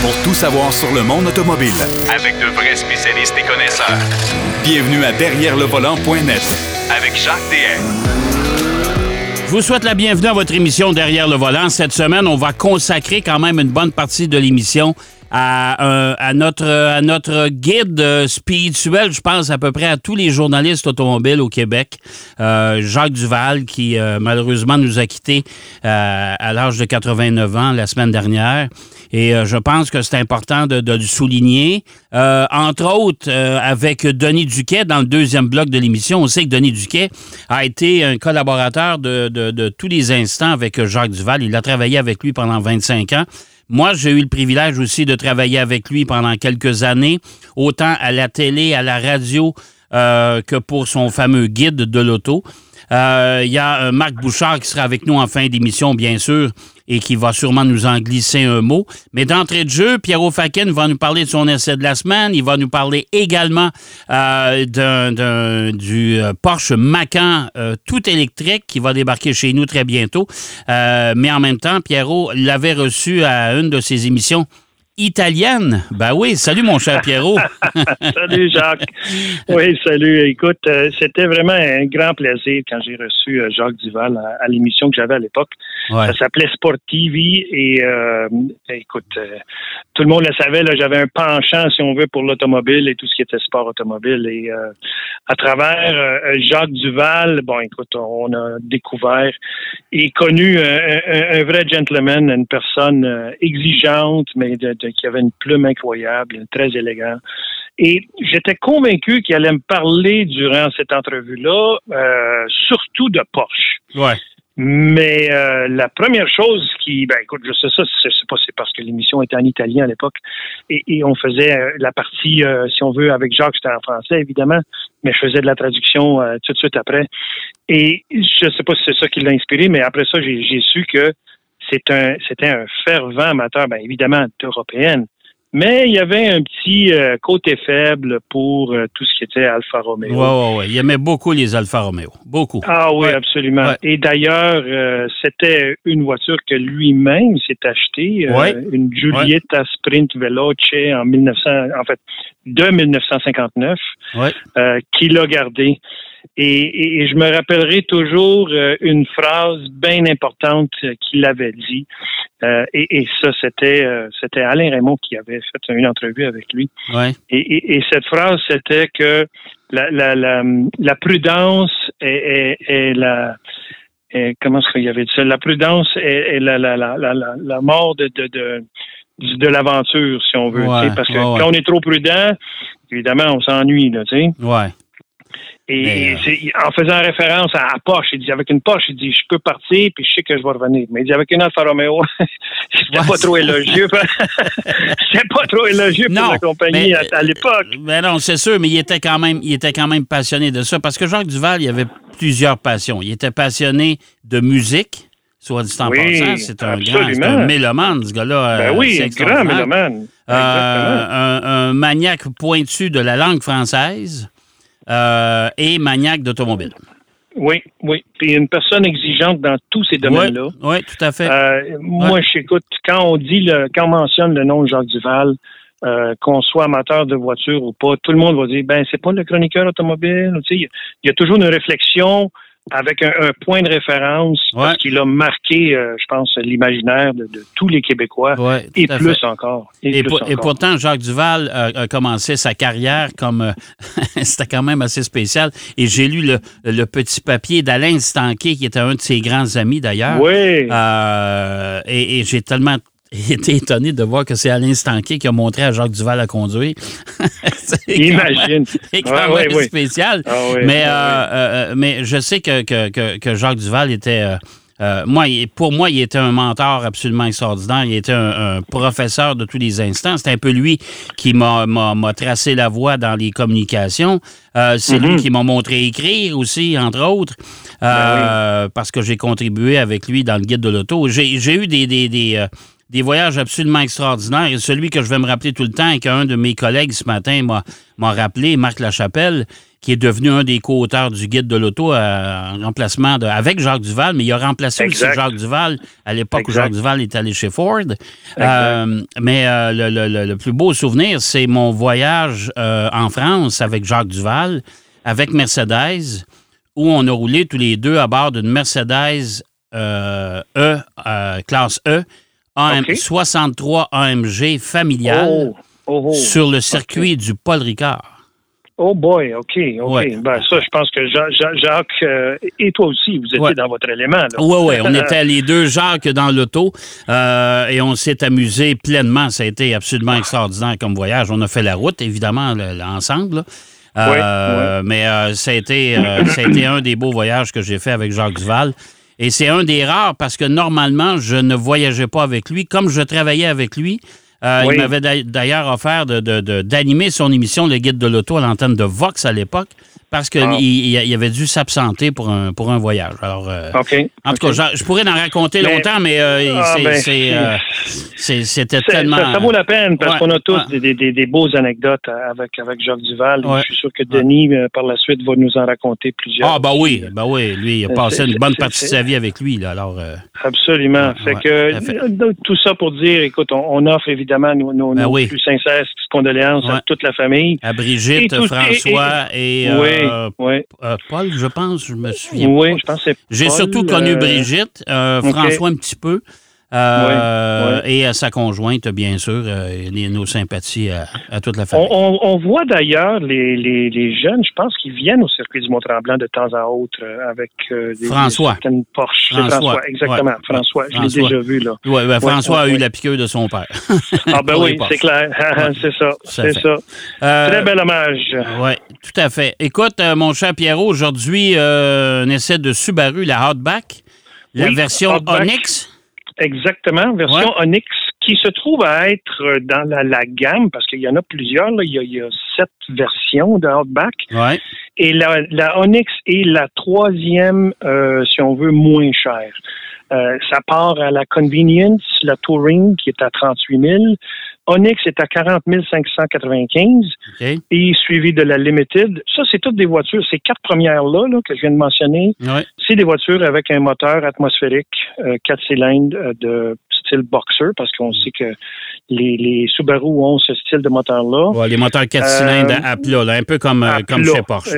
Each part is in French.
pour tout savoir sur le monde automobile. Avec de vrais spécialistes et connaisseurs. Bienvenue à Derrière le volant.net Avec Jacques DM. Je vous souhaite la bienvenue à votre émission Derrière le volant. Cette semaine, on va consacrer quand même une bonne partie de l'émission à, notre, guide euh, spirituel, je pense à peu près à tous les journalistes automobiles au Québec, euh, Jacques Duval, qui euh, malheureusement nous a quittés à l'âge de 89 ans la semaine dernière. Et je pense que c'est important de, le souligner. entre autres, avec Denis Duquet, dans le deuxième bloc de l'émission, on sait que Denis Duquet a été un collaborateur de tous les instants avec Jacques Duval. Il a travaillé avec lui pendant 25 ans. Moi, j'ai eu le privilège aussi de travailler avec lui pendant quelques années, autant à la télé, à la radio, euh, que pour son fameux guide de l'auto. Euh, il y a euh, Marc Bouchard qui sera avec nous en fin d'émission, bien sûr, et qui va sûrement nous en glisser un mot. Mais d'entrée de jeu, Pierrot Faken va nous parler de son essai de la semaine. Il va nous parler également euh, du euh, Porsche Macan tout électrique qui va débarquer chez nous très bientôt. mais en même temps, Pierrot l'avait reçu à une de ses émissions italienne. Ben oui, salut mon cher Pierrot. salut Jacques. Oui, salut. Écoute, euh, c'était vraiment un grand plaisir quand j'ai reçu euh, Jacques Duval à, l'émission que j'avais à l'époque. Ça s'appelait Sportivi et euh, écoute, tout le monde le savait, j'avais un penchant, si on veut, pour l'automobile et tout ce qui était sport automobile. Et à travers Jacques Duval, bon, écoute, on a découvert et connu un, vrai gentleman, une personne exigeante, mais de qui avait une plume incroyable, très élégant. Et j'étais convaincu qu'il allait me parler durant cette entrevue-là, euh, surtout de Porsche. Ouais. Mais euh, la première chose qui, ben écoute, je sais ça, c'est pas c'est parce que l'émission était en italien à l'époque et, on faisait euh, la partie, si on veut, avec Jacques, c'était en français évidemment, mais je faisais de la traduction tout de suite après. Et je sais pas si c'est ça qui l'a inspiré, mais après ça, j'ai su que c'est un, c'était un fervent amateur, bien évidemment, d'européenne. Mais il y avait un petit euh, côté faible pour euh, tout ce qui était Alfa Romeo. Oui, oui, oui. Il aimait beaucoup les Alfa Romeo. Beaucoup. Ah oui, absolument. Et d'ailleurs, euh, c'était une voiture que lui-même s'est achetée, une Giulietta Sprint Veloce en 1900, en fait, de 1959, qu'il a gardée. Et, je me rappellerai toujours euh, une phrase bien importante qu'il avait dit. Euh, et, ça, c'était euh, c'était Alain Raymond qui avait fait une entrevue avec lui. Et, cette phrase, c'était que la, la, la, la prudence est, est, la comment est-ce qu'il y avait dit ça? La prudence est, la, la, la, la, mort de, de, de de l'aventure, si on veut. parce que quand on est trop prudent, évidemment, on s'ennuie, là, tu sais. Ouais. Et euh, en faisant référence à, à, Porsche, il dit avec une Porsche, il dit je peux partir puis je sais que je vais revenir. Mais il dit avec une Alfa Romeo, c'était pas trop élogieux. c'était pas trop élogieux pour la compagnie à, l'époque. Mais non, c'est sûr, mais il était quand même, il était quand même passionné de ça parce que Jacques Duval, il avait plusieurs passions. Il était passionné de musique. Soit dit en passant, c'est un grand, un mélomane, ce gars-là. Ben oui, un grand mélomane. Euh, un, un maniaque pointu de la langue française. Euh, et maniaque d'automobile. Oui, oui. Puis une personne exigeante dans tous ces domaines-là. Oui, tout à fait. Euh, moi, j'écoute, quand on dit, le, quand on mentionne le nom de Jacques Duval, euh, qu'on soit amateur de voiture ou pas, tout le monde va dire, ben, c'est pas le chroniqueur automobile. Il y a toujours une réflexion avec un, point de référence parce qu'il a marqué, euh, je pense, l'imaginaire de, tous les Québécois et, plus encore, et, pourtant, Jacques Duval a, commencé sa carrière comme euh, c'était quand même assez spécial. Et j'ai lu le, petit papier d'Alain Stanquet, qui était un de ses grands amis d'ailleurs. Oui. Euh, et j'ai tellement été étonné de voir que c'est Alain Stanquet qui a montré à Jacques Duval à conduire. Imagine. C'est quand même spécial. Ah mais, euh, euh, mais je sais que, que, que, Jacques Duval était... Euh, moi, pour moi, il était un mentor absolument extraordinaire. Il était un, professeur de tous les instants. C'est un peu lui qui m'a tracé la voie dans les communications. c'est lui mm-hmm. qui m'a montré écrire aussi, entre autres, ben parce que j'ai contribué avec lui dans le guide de l'auto. J'ai eu des, des, des, des voyages absolument extraordinaires. Et celui que je vais me rappeler tout le temps et qu'un de mes collègues ce matin m'a rappelé, Marc Lachapelle, qui est devenu un des co-auteurs du guide de l'auto en remplacement de, avec Jacques Duval, mais il a remplacé aussi Jacques Duval à l'époque où Jacques Duval est allé chez Ford. mais le, le, plus beau souvenir, c'est mon voyage en France avec Jacques Duval, avec Mercedes où on a roulé tous les deux à bord d'une Mercedes euh, E, euh, classe E, 63 AMG familiale oh, oh, oh. sur le circuit du Paul Ricard. Oh boy, OK, OK. Ben, ça, je pense que Jacques euh, et toi aussi, vous étiez dans votre élément. Oui, oui, on était les deux Jacques dans l'auto et on s'est amusé pleinement. Ça a été absolument extraordinaire comme voyage. On a fait la route, évidemment, ensemble. Euh, mais euh, ça, a été, euh, ça a été un des beaux voyages que j'ai fait avec Jacques Duval. Et c'est un des rares parce que normalement, je ne voyageais pas avec lui. Comme je travaillais avec lui, il m'avait d'ailleurs offert d'animer son émission Le Guide de l'auto à l'antenne de Vox à l'époque parce qu'il ah. il, avait dû s'absenter pour un, pour un voyage. Alors, euh, En tout cas, je, pourrais en raconter longtemps, mais euh, ah, ben, euh, c'était tellement... Ça, vaut la peine parce qu'on a tous des, des, des, beaux anecdotes avec, avec Jacques Duval. Je suis sûr que Denis, par la suite, va nous en raconter plusieurs. Ah, bah oui, bah oui. Lui, il a passé une bonne partie de sa vie avec lui. Là, alors, Absolument. fait que, tout ça pour dire, écoute, on, offre évidemment nos, nos, ben plus sincères condoléances à toute la famille. À Brigitte, François et... Euh, euh, Paul, je pense, je me souviens. Oui, je pense J'ai surtout connu euh, Brigitte, François un petit peu. Et à sa conjointe, bien sûr, nos sympathies à, toute la famille. On, voit d'ailleurs les, jeunes, je pense qu'ils viennent au circuit du Mont-Tremblant de temps à autre avec des, François. certaines Porsche. François. exactement. François, je l'ai déjà vu. là. Oui, ben, François a eu la piqûre de son père. ah ben oui, c'est clair. c'est ça. C'est ça. Très bel hommage. Oui, tout à fait. Écoute, euh, mon cher Pierrot, aujourd'hui, euh, on essaie de Subaru, la Hotback, la version Onyx. Exactement, version Onyx, qui se trouve à être dans la, gamme, parce qu'il y en a plusieurs, Il, y a, sept versions de Outback. Ouais. Et la, la, Onyx est la troisième, euh, si on veut, moins chère. ça part à la Convenience, la Touring, qui est à 38 000. Onyx est à 40 595 et suivi de la Limited. Ça, c'est toutes des voitures. Ces quatre premières-là que je viens de mentionner, c'est des voitures avec un moteur atmosphérique, euh, quatre cylindres euh, de style boxer, parce qu'on sait que les, Subaru ont ce style de moteur-là. les moteurs 4 euh, cylindres à plat, un peu comme, comme chez Porsche.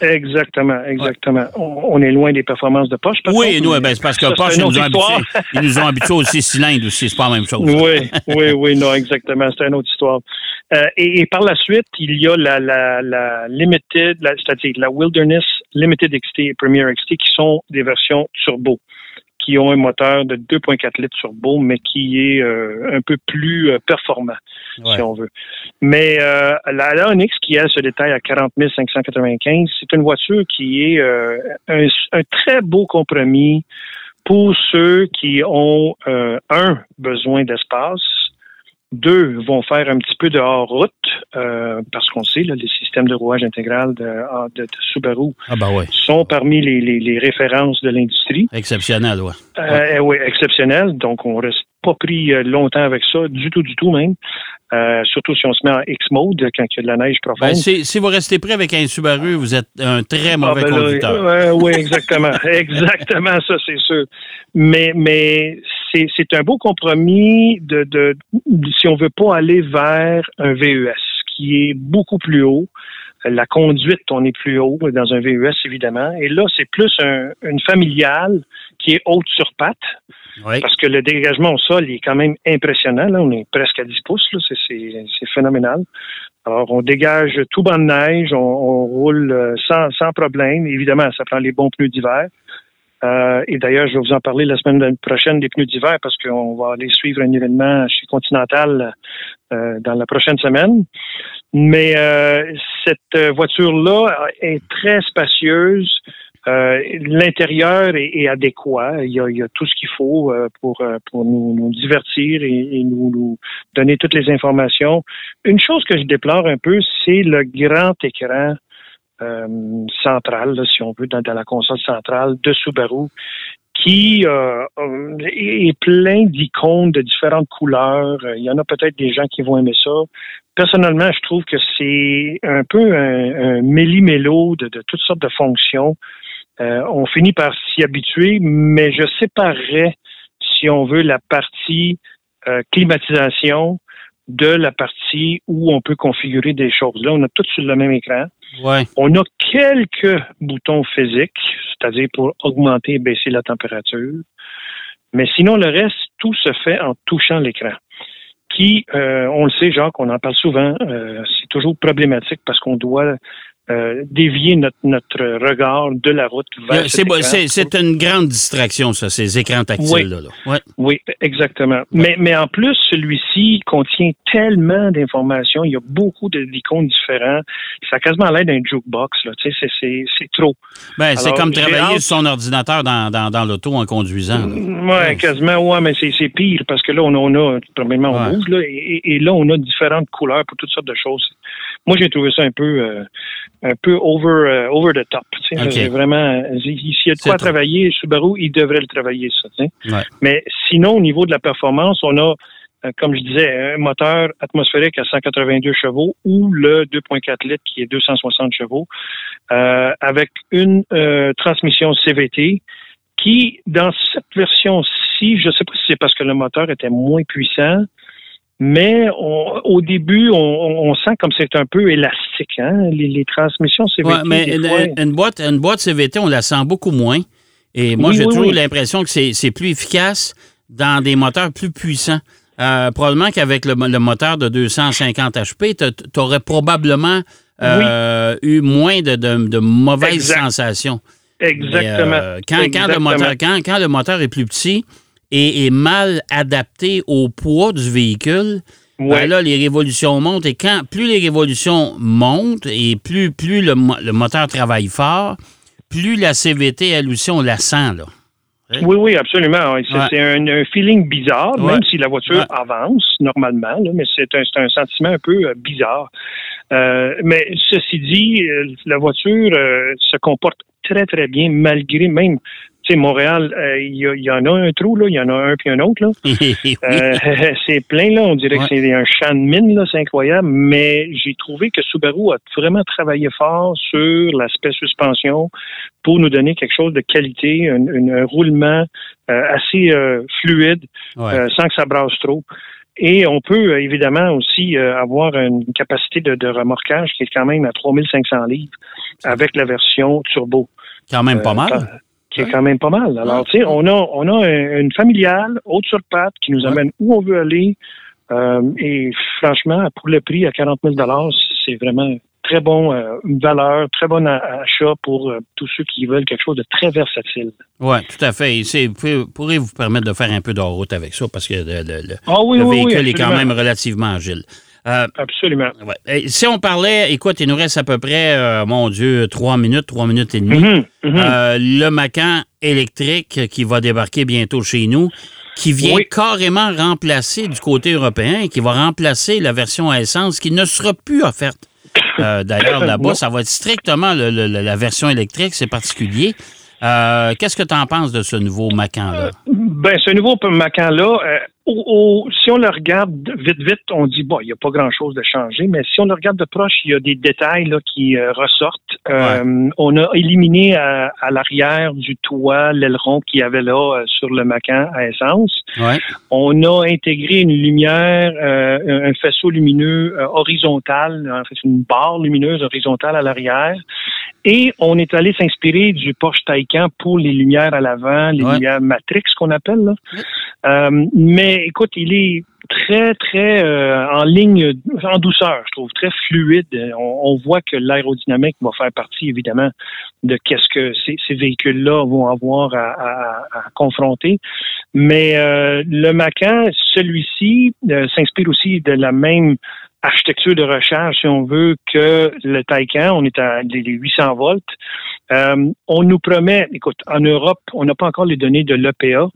Exactement, exactement. On, est loin des performances de Porsche. Oui, nous, ben, c'est parce que Porsche, nous, ont habitués, ils nous ont habitués aux 6 cylindres aussi, c'est pas la même chose. Oui, oui, oui, non, exactement exactement. C'est une autre histoire. Euh, et, par la suite, il y a la, la, la Limited, c'est-à-dire la Wilderness Limited XT et Premier XT qui sont des versions turbo qui ont un moteur de 2,4 litres turbo, mais qui est euh, un peu plus euh, performant, si on veut. Mais la, la, Onyx, qui elle se détaille à 40 595, c'est une voiture qui est un, un, très beau compromis pour ceux qui ont un besoin d'espace, deux vont faire un petit peu de hors-route, euh, parce qu'on sait, là, les systèmes de rouage intégral de, de, Subaru ah bah sont parmi les, les, références de l'industrie. Exceptionnel, oui. Euh, oui, exceptionnel. Donc, on reste pas pris euh, longtemps avec ça, du tout, du tout même. Euh, surtout si on se met en X-mode quand il y a de la neige profonde. Ben, si, vous restez prêt avec un Subaru, vous êtes un très mauvais ah, ben conducteur. oui, exactement. exactement, ça, c'est sûr. Mais, mais c'est un beau compromis de, de si on veut pas aller vers un VES qui est beaucoup plus haut. La conduite, on est plus haut dans un VES, évidemment. Et là, c'est plus une familiale qui est haute sur pattes. Parce que le dégagement au sol est quand même impressionnant. On est presque à 10 pouces. C'est phénoménal. Alors, on dégage tout banc de neige, on, roule euh, sans, sans problème. Évidemment, ça prend les bons pneus d'hiver. Euh, et d'ailleurs, je vais vous en parler la semaine prochaine des pneus d'hiver parce qu'on va aller suivre un événement chez Continental euh, dans la prochaine semaine. Mais cette voiture-là est très spacieuse. Euh, l'intérieur est, adéquat. Il y, a, tout ce qu'il faut euh, pour, euh, pour nous, divertir et, nous, donner toutes les informations. Une chose que je déplore un peu, c'est le grand écran central, si on veut, dans, la console centrale de Subaru, qui euh, est plein d'icônes de différentes couleurs. Il y en a peut-être des gens qui vont aimer ça. Personnellement, je trouve que c'est un peu un, un méli-mélo de, de, toutes sortes de fonctions. Euh, on finit par s'y habituer, mais je séparerais, si on veut, la partie euh, climatisation de la partie où on peut configurer des choses. Là, on a tout sur le même écran. On a quelques boutons physiques, c'est-à-dire pour augmenter et baisser la température. Mais sinon, le reste, tout se fait en touchant l'écran. Qui, euh, on le sait, Jacques, on en parle souvent, euh, c'est toujours problématique parce qu'on doit euh, dévier notre, notre regard de la route vers C'est c'est une grande distraction, ça, ces écrans tactiles. Là, Ouais. Oui, exactement. Mais, mais en plus, celui-ci contient tellement d'informations. Il y a beaucoup d'icônes différents. Ça a quasiment l'air d'un jukebox. C'est trop. Ben, c'est comme travailler sur son ordinateur dans, dans, dans l'auto en conduisant. Oui, ouais, quasiment, ouais, mais c'est pire parce que là, on, on a, premièrement, on bouge, là, et, et, là, on a différentes couleurs pour toutes sortes de choses. Moi, j'ai trouvé ça un peu... Euh, un peu over, euh, over the top. Okay. Vraiment, s'il y a de quoi travailler, Subaru, il devrait le travailler, ça. Ouais. Mais sinon, au niveau de la performance, on a, euh, comme je disais, un moteur atmosphérique à 182 chevaux ou le 2.4 litres qui est 260 chevaux, euh, avec une euh, transmission CVT qui, dans cette version-ci, je ne sais pas si c'est parce que le moteur était moins puissant, mais on, au début, on, on, sent comme c'est un peu élastique, hein? les, les transmissions CVT. Ouais, mais une, fois... une, boîte, une boîte CVT, on la sent beaucoup moins. Et moi, oui, j'ai oui, toujours oui. l'impression que c'est plus efficace dans des moteurs plus puissants. Euh, probablement qu'avec le, le, moteur de 250 HP, tu aurais probablement euh, eu moins de, de, de mauvaises exact. sensations. Exactement. Mais, euh, quand, Exactement. Quand, le moteur, quand, quand le moteur est plus petit, et est mal adapté au poids du véhicule, ouais. ben là, les révolutions montent. Et quand plus les révolutions montent et plus, plus le, le moteur travaille fort, plus la CVT, elle aussi, on la sent. Là. Oui, oui, absolument. C'est ouais. un, un, feeling bizarre, ouais. même si la voiture ouais. avance normalement, là, mais c'est un, un, sentiment un peu euh, bizarre. Euh, mais ceci dit, euh, la voiture se comporte très, très bien, malgré même sais, Montréal, il euh, y, y, en a un trou, là, il y en a un puis un autre, là. euh, c'est plein, là. On dirait ouais. que c'est un champ de mine, là, c'est incroyable. Mais j'ai trouvé que Subaru a vraiment travaillé fort sur l'aspect suspension pour nous donner quelque chose de qualité, un, un, un roulement euh, assez fluide, ouais. sans que ça brasse trop. Et on peut évidemment aussi euh, avoir une capacité de, de, remorquage qui est quand même à 3500 livres avec la version turbo. Quand même pas mal qui est quand même pas mal. Alors, tu sais, on a, on a une familiale, haute sur patte, qui nous amène où on veut aller. Euh, et franchement, pour le prix à 40 000 c'est vraiment très bon, euh, une valeur, très bon achat pour euh, tous ceux qui veulent quelque chose de très versatile. Oui, tout à fait. C'est pourrait vous permettre de faire un peu de route avec ça? Parce que le, le, oui, le oui, véhicule oui, est quand même relativement agile. Euh, Absolument. Ouais. Si on parlait, écoute, il nous reste à peu près, euh, mon Dieu, trois minutes, trois minutes et demie. Mm -hmm, mm -hmm. Euh, le Macan électrique qui va débarquer bientôt chez nous, qui vient oui. carrément remplacer du côté européen, qui va remplacer la version à essence qui ne sera plus offerte. Euh, d'ailleurs, là-bas, ça va être strictement le, le, la version électrique, c'est particulier. Euh, Qu'est-ce que tu en penses de ce nouveau Macan-là? Ben, ce nouveau Macan-là, euh, au, au, si on le regarde vite, vite, on dit, bon, il n'y a pas grand-chose de changé, mais si on le regarde de proche, il y a des détails là, qui euh, ressortent. Ouais. on a éliminé à, à l'arrière du toit l'aileron qu'il y avait là euh, sur le Macan à essence. Ouais. On a intégré une lumière, euh, un faisceau lumineux horizontal, en fait, une barre lumineuse horizontale à l'arrière. Et on est allé s'inspirer du Porsche Taycan pour les lumières à l'avant, les ouais. lumières Matrix qu'on appelle. Là. Euh, mais écoute, il est très, très euh, en ligne, en douceur, je trouve, très fluide. On, on voit que l'aérodynamique va faire partie, évidemment, de qu'est-ce que ces, ces véhicules-là vont avoir à, à, à confronter. Mais euh, le Macan, celui-ci, euh, s'inspire aussi de la même architecture de recharge, si on veut, que le Taycan. On est à les 800 volts. Euh, on nous promet, écoute, en Europe, on n'a pas encore les données de l'EPA,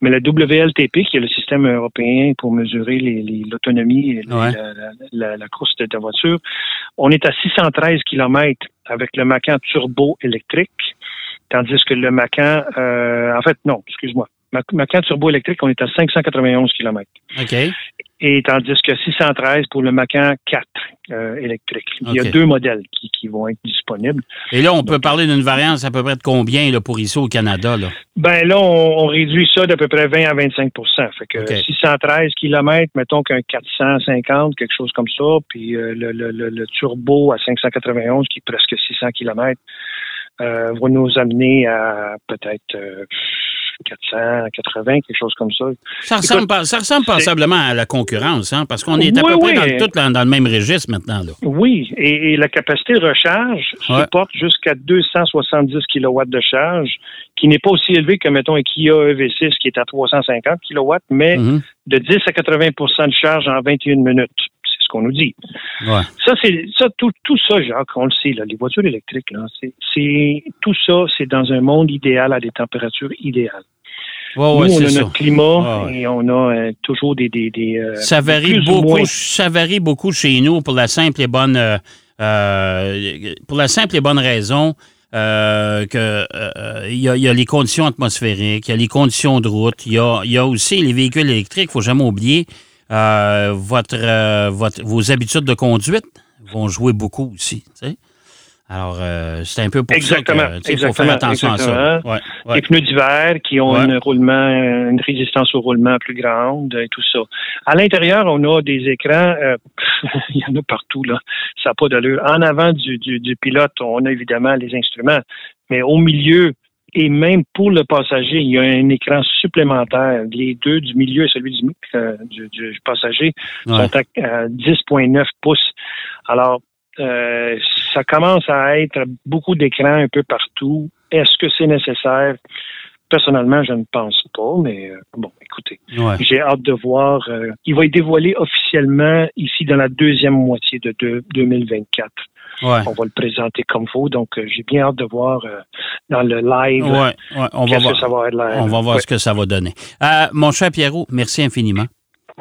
mais le WLTP, qui est le système européen pour mesurer l'autonomie et ouais. la, la, la, la, course de ta voiture, on est à 613 km avec le Macan turbo électrique. Tandis que le Macan, euh, en fait, non, excuse-moi. Macan turbo électrique, on est à 591 km. OK. Et tandis que 613 pour le Macan 4 euh, électrique. Il y a deux modèles qui, vont être disponibles. Et là, on peut parler d'une variance à peu près de combien là, pour ici au Canada? Là? Ben là, on, réduit ça d'à peu près 20 à 25% Fait que 613 km, mettons qu'un 450, quelque chose comme ça, puis euh, le, le, le, turbo à 591 qui est presque 600 km euh, va nous amener à peut-être 480, quelque chose comme ça. Ça ressemble, ça ressemble passablement à la concurrence, hein, parce qu'on est à peu près dans, tout dans, le même registre maintenant. Là. Oui, et, la capacité de recharge supporte jusqu'à 270 kW de charge, qui n'est pas aussi élevé que, mettons, un Kia EV6 qui est à 350 kW, mais mm-hmm. de 10 à 80% de charge en 21 minutes ce qu'on nous dit. Ça, c'est ça, tout, tout ça, Jacques, on le sait, là, les voitures électriques, là, c'est tout ça, c'est dans un monde idéal à des températures idéales. Nous, on a notre climat et on a euh, toujours des. des, euh, ça, varie beaucoup, ça varie beaucoup chez nous pour la simple et bonne, euh, pour la simple et bonne raison que il y, a les conditions atmosphériques, il y a les conditions de route, il y a, y a, aussi les véhicules électriques. Il ne faut jamais oublier votre, votre, vos habitudes de conduite vont jouer beaucoup aussi. Alors, euh, c'est un peu pour exactement, ça qu'il faut faire attention à ça. Ouais, Les pneus d'hiver qui ont un roulement, une résistance au roulement plus grande et tout ça. À l'intérieur, on a des écrans, euh, il y en a partout, là. Ça n'a pas d'allure. En avant du, du, du, pilote, on a évidemment les instruments, mais au milieu, et même pour le passager, il y a un écran supplémentaire. Les deux du milieu et celui du, euh, du, du passager sont à 10,9 pouces. Alors, euh, ça commence à être beaucoup d'écrans un peu partout. Est-ce que c'est nécessaire? Personnellement, je ne pense pas, mais euh, bon, écoutez, j'ai hâte de voir. Euh, il va être dévoilé officiellement ici dans la deuxième moitié de, 2024. On va le présenter comme faut, donc j'ai bien hâte de voir dans le live on va voir, ça va être On va voir ce que ça va donner. mon cher Pierrot, merci infiniment.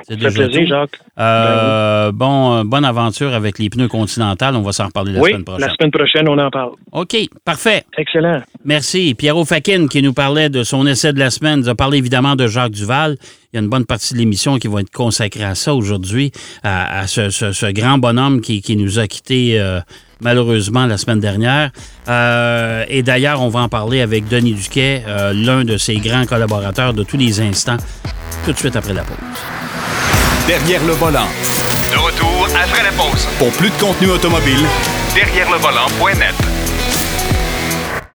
C'est plaisir, Jacques. Euh, bon, euh, bonne aventure avec les pneus continentales. On va s'en reparler la semaine prochaine. La semaine prochaine, on en parle. OK, parfait. Excellent. Merci. Pierrot Fakin qui nous parlait de son essai de la semaine, nous a parlé évidemment de Jacques Duval. Il y a une bonne partie de l'émission qui va être consacrée à ça aujourd'hui, à, ce, grand bonhomme qui, nous a quittés euh, malheureusement la semaine dernière. et d'ailleurs, on va en parler avec Denis Duquet, l'un de ses grands collaborateurs de tous les instants, tout de suite après la pause derrière le volant. De retour après la pause. Pour plus de contenu automobile, derrière le volant.net.